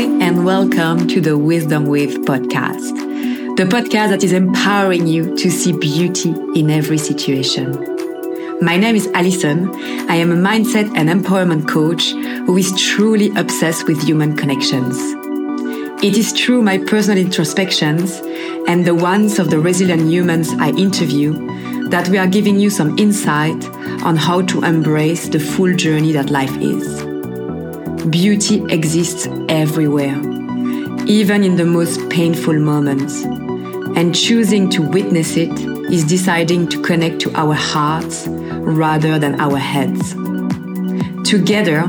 And welcome to the Wisdom With podcast, the podcast that is empowering you to see beauty in every situation. My name is Alison. I am a mindset and empowerment coach who is truly obsessed with human connections. It is through my personal introspections and the ones of the resilient humans I interview that we are giving you some insight on how to embrace the full journey that life is. Beauty exists everywhere, even in the most painful moments. And choosing to witness it is deciding to connect to our hearts rather than our heads. Together,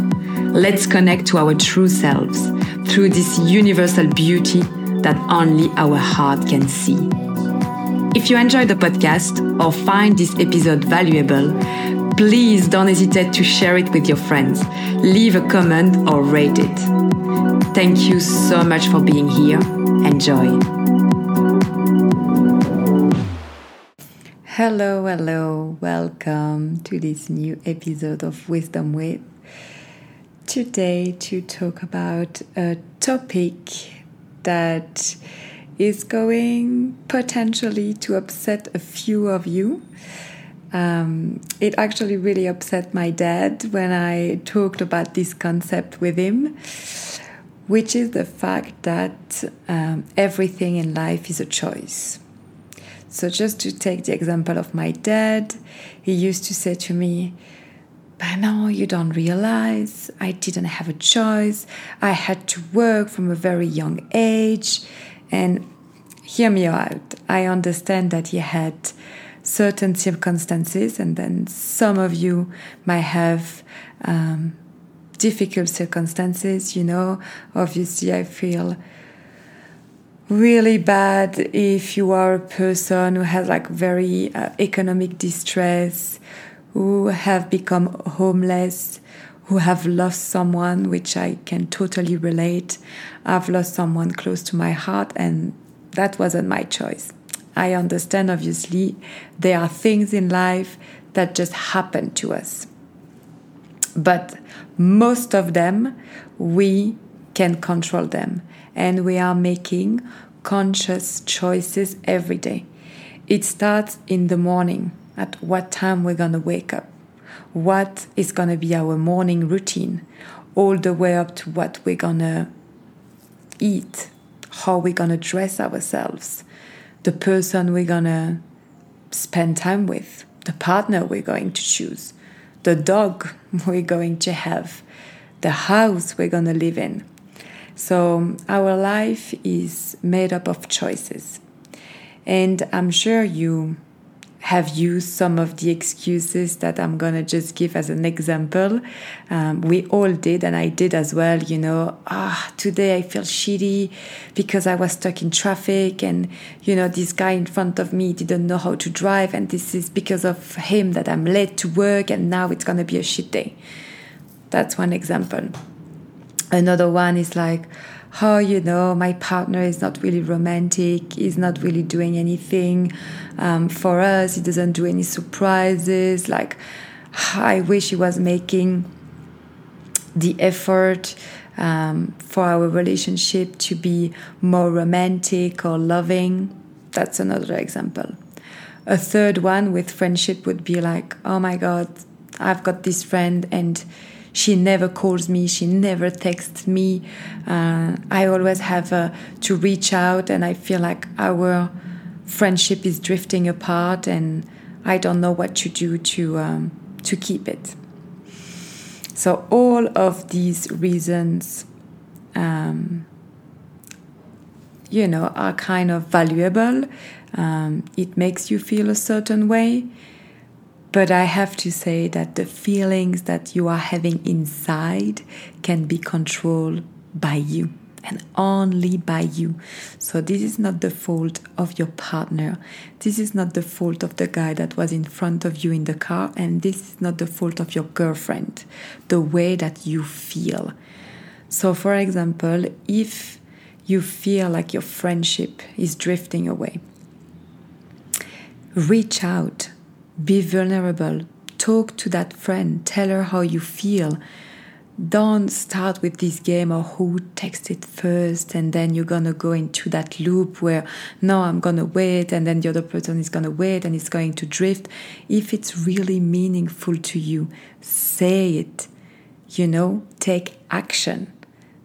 let's connect to our true selves through this universal beauty that only our heart can see. If you enjoyed the podcast or find this episode valuable, please don't hesitate to share it with your friends. Leave a comment or rate it. Thank you so much for being here. Enjoy. Hello, hello. Welcome to this new episode of Wisdom With. Today, to talk about a topic that is going potentially to upset a few of you. Um, it actually really upset my dad when I talked about this concept with him, which is the fact that um, everything in life is a choice. So, just to take the example of my dad, he used to say to me, but no, you don't realize I didn't have a choice. I had to work from a very young age. And hear me out. I understand that he had certain circumstances, and then some of you might have um, difficult circumstances. You know, obviously, I feel really bad if you are a person who has like very uh, economic distress, who have become homeless, who have lost someone, which I can totally relate. I've lost someone close to my heart, and that wasn't my choice. I understand, obviously, there are things in life that just happen to us. But most of them, we can control them. And we are making conscious choices every day. It starts in the morning at what time we're going to wake up, what is going to be our morning routine, all the way up to what we're going to eat, how we're going to dress ourselves, the person we're to spend time with, the partner we're going to choose, the dog we're going to have, the house we're to live in. So, our life is made up of choices. And I'm sure you have used some of the excuses that I'm to just give as an example. Um, we all did, and I did as well. You know, ah, today I feel shitty because I was stuck in traffic, and, you know, this guy in front of me didn't know how to drive, and this is because of him that I'm late to work, and now it's to be a shit day. That's one example. Another one is like, oh, you know, my partner is not really romantic, he's not really doing anything um, for us, he doesn't do any surprises. Like, I wish he was making the effort um, for our relationship to be more romantic or loving. That's another example. A third one with friendship would be like, oh my God, I've got this friend and she never calls me, she never texts me. Uh, I always have uh, to reach out, and I feel like our friendship is drifting apart, and I don't know what to do to um, to keep it. So all of these reasons, um, you know, are kind of valuable. Um, it makes you feel a certain way. But I have to say that the feelings that you are having inside can be controlled by you and only by you. So, this is not the fault of your partner. This is not the fault of the guy that was in front of you in the car. And this is not the fault of your girlfriend, the way that you feel. So, for example, if you feel like your friendship is drifting away, reach out be vulnerable. Talk to that friend. Tell her how you feel. don't start with this game of who texted first and then you're gonna go into that loop where no i'm gonna wait and then the other person is gonna wait and it's going to drift if it's really meaningful to you say it you know take action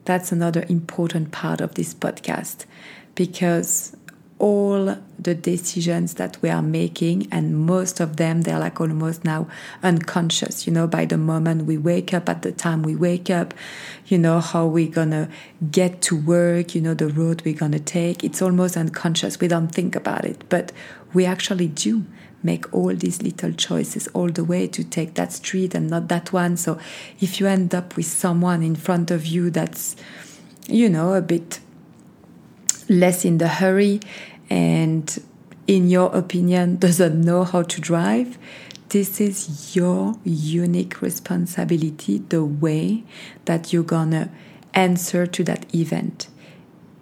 that's another important part of this podcast because all the decisions that we are making and most of them they're like almost now unconscious you know by the moment we wake up at the time we wake up you know how we're gonna get to work you know the road we're gonna take. It's almost unconscious. We don't think about it but we actually do make all these little choices all the way to take that street and not that one. So if you end up with someone in front of you that's you know a bit less in the hurry and in your opinion doesn't know how to drive? This is your unique responsibility the way that you're gonna answer to that event.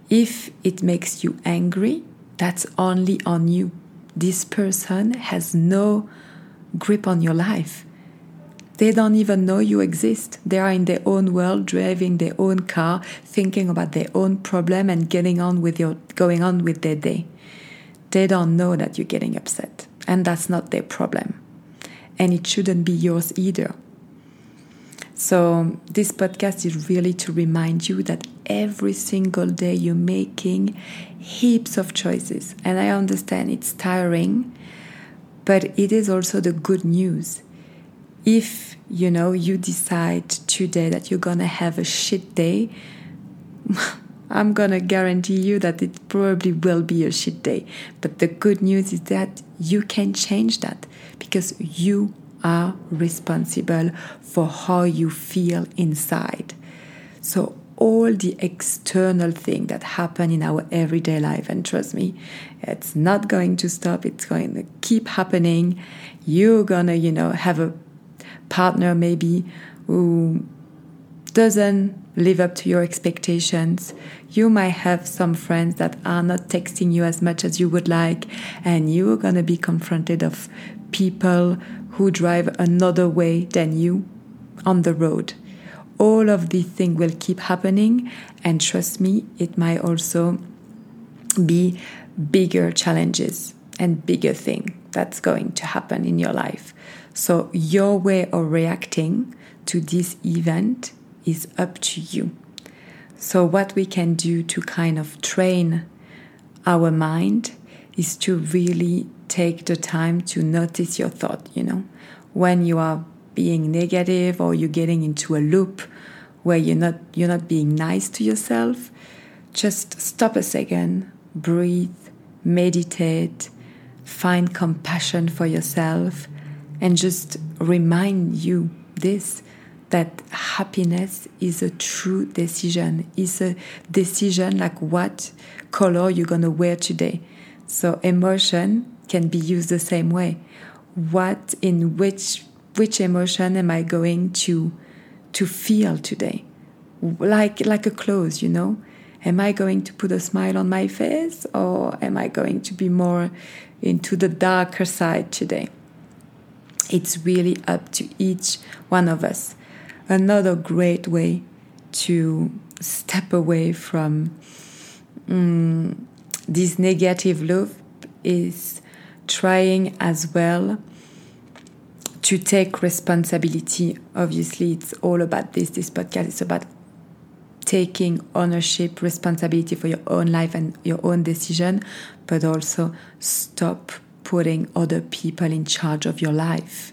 If it makes you angry that's only on you. This person has no grip on your life they don't even know you exist. They are in their own world, driving their own car, thinking about their own problem and getting on with your going on with their day. They don't know that you're getting upset, and that's not their problem. And it shouldn't be yours either. So, this podcast is really to remind you that every single day you're making heaps of choices. And I understand it's tiring, but it is also the good news if you know you decide today that you're gonna have a shit day i'm gonna guarantee you that it probably will be a shit day. But the good news is that you can change that because you are responsible for how you feel inside. So all the external things that happen in our everyday life and trust me it's not going to stop it's going to keep happening. You're gonna you know have a partner maybe who doesn't live up to your expectations. You might have some friends that are not texting you as much as you would like, and you're gonna be confronted of people who drive another way than you on the road. All of these things will keep happening, and trust me, it might also be bigger challenges and bigger thing that's going to happen in your life. So, your way of reacting to this event is up to you. So, what we can do to kind of train our mind is to really take the time to notice your thought, you know, when you are being negative or you're getting into a loop where you're not you're not being nice to yourself just stop a second breathe meditate find compassion for yourself and just remind you this that happiness is a true decision. Is a decision like what color you're going to wear today. So emotion can be used the same way. What in which which emotion am i going to to feel today? Like like a clothes you know? Am i going to put a smile on my face or am i going to be more into the darker side today it's really up to each one of us. Another great way to step away from um, this negative loop is trying as well to take responsibility. Obviously, it's all about this. This podcast is about taking ownership, responsibility for your own life and your own decision, but also stop putting other people in charge of your life.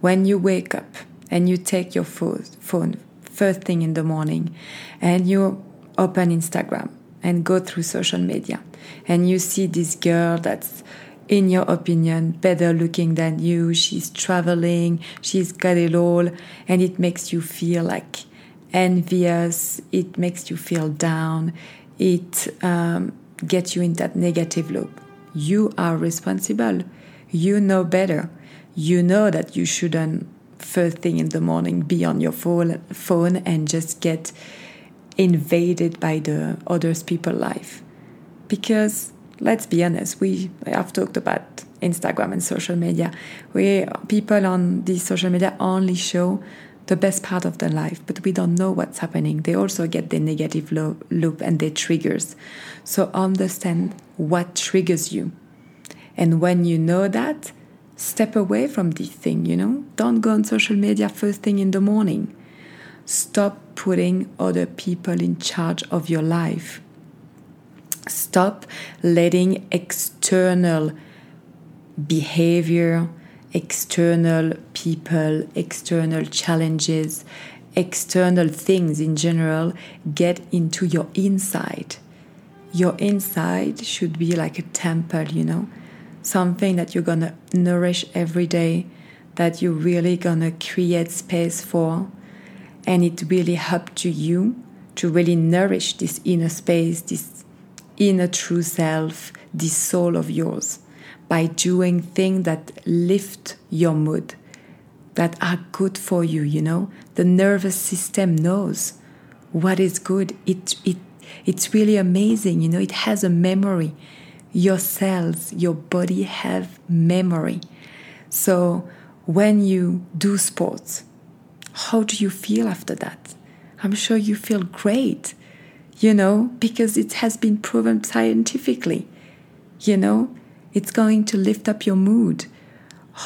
When you wake up and you take your phone first thing in the morning and you open Instagram and go through social media and you see this girl that's in your opinion better looking than you she's traveling she's got it all and it makes you feel like envious it makes you feel down it um, gets you in that negative loop you are responsible. You know better. You know that you shouldn't first thing in the morning be on your phone, and just get invaded by the others people life. Because let's be honest, we have talked about Instagram and social media. We people on these social media only show the best part of their life, but we don't know what's happening. They also get the negative lo- loop and their triggers. So understand what triggers you. And when you know that, step away from this thing, you know? Don't go on social media first thing in the morning. Stop putting other people in charge of your life. Stop letting external behavior, external people, external challenges, external things in general get into your inside. Your inside should be like a temple, you know, something that you're gonna nourish every day, that you're really gonna create space for, and it really up to you to really nourish this inner space, this inner true self, this soul of yours by doing things that lift your mood, that are good for you, you know? The nervous system knows what is good. It, it, it's really amazing, you know? It has a memory. Your cells, your body have memory. So when you do sports, how do you feel after that? I'm sure you feel great, you know, because it has been proven scientifically. You know, it's going to lift up your mood.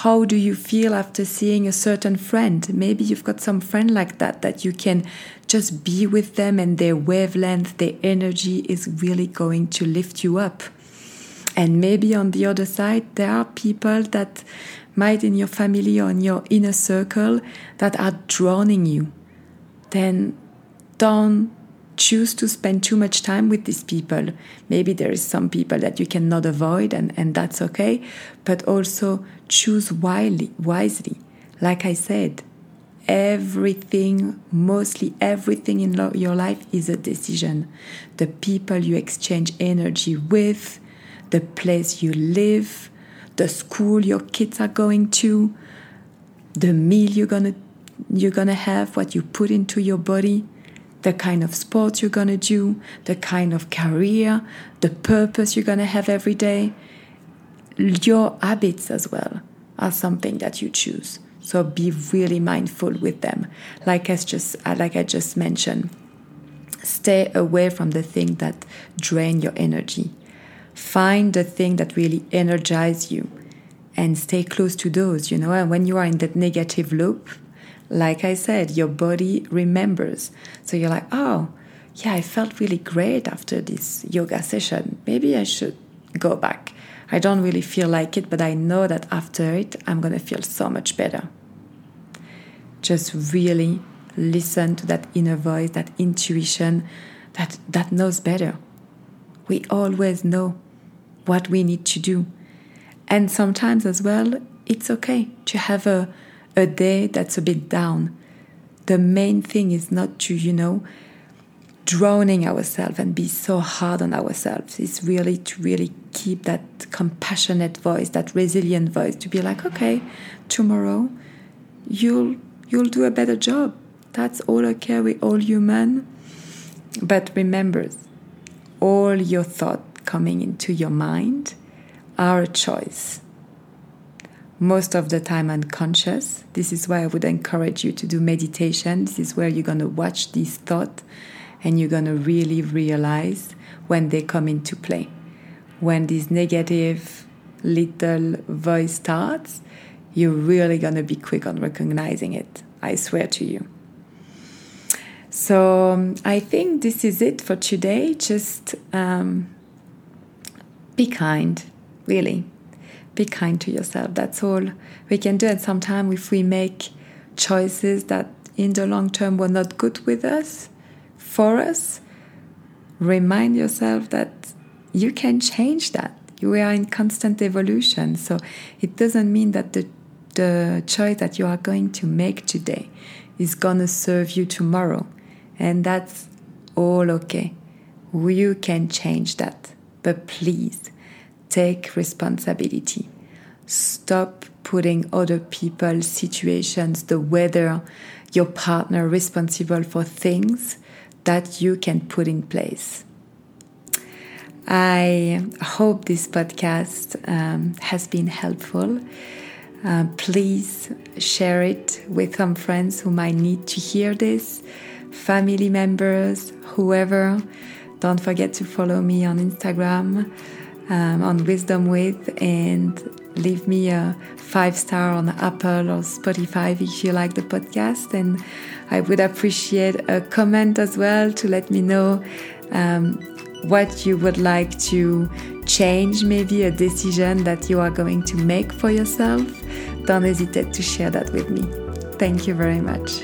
How do you feel after seeing a certain friend? Maybe you've got some friend like that that you can just be with them and their wavelength, their energy is really going to lift you up. And maybe on the other side, there are people that might in your family or in your inner circle that are drowning you. Then don't choose to spend too much time with these people. Maybe there is some people that you cannot avoid, and, and that's okay. But also choose wisely, wisely. Like I said, everything, mostly everything in lo- your life is a decision. The people you exchange energy with, the place you live, the school your kids are going to, the meal you're gonna you're gonna have, what you put into your body the kind of sports you're going to do, the kind of career, the purpose you're going to have every day. Your habits as well are something that you choose. So be really mindful with them. Like I just uh, like I just mentioned, stay away from the thing that drain your energy. Find the thing that really energize you and stay close to those, you know. And when you are in that negative loop, like I said, your body remembers. So you're like, oh, yeah, I felt really great after this yoga session. Maybe I should go back. I don't really feel like it, but I know that after it, I'm going to feel so much better. Just really listen to that inner voice, that intuition that, that knows better. We always know what we need to do. And sometimes as well, it's okay to have a a day that's a bit down. The main thing is not to, you know, drowning ourselves and be so hard on ourselves. It's really to really keep that compassionate voice, that resilient voice, to be like, okay, tomorrow you'll you'll do a better job. That's all okay. We're all human. But remember, all your thoughts coming into your mind are a choice most of the time unconscious. This is why I would encourage you to do meditation. This is where you're going to watch these thoughts and you're going to really realize when they come into play. When this negative little voice starts, you're really going to be quick on recognizing it. I swear to you. So um, I think this is it for today. Just um, be kind, really be kind to yourself. That's all we can do. And sometimes, if we make choices that in the long term were not good with us, for us, remind yourself that you can change that. You are in constant evolution. So it doesn't mean that the, the choice that you are going to make today is going to serve you tomorrow. And that's all okay. You can change that. But please take responsibility. Stop putting other people, situations, the weather, your partner responsible for things that you can put in place. I hope this podcast um, has been helpful. Uh, please share it with some friends who might need to hear this, family members, whoever. Don't forget to follow me on Instagram, um, on Wisdom With, and leave me a five star on Apple or Spotify if you like the podcast. And I would appreciate a comment as well to let me know um, what you would like to change, maybe a decision that you are going to make for yourself. Don't hesitate to share that with me. Thank you very much.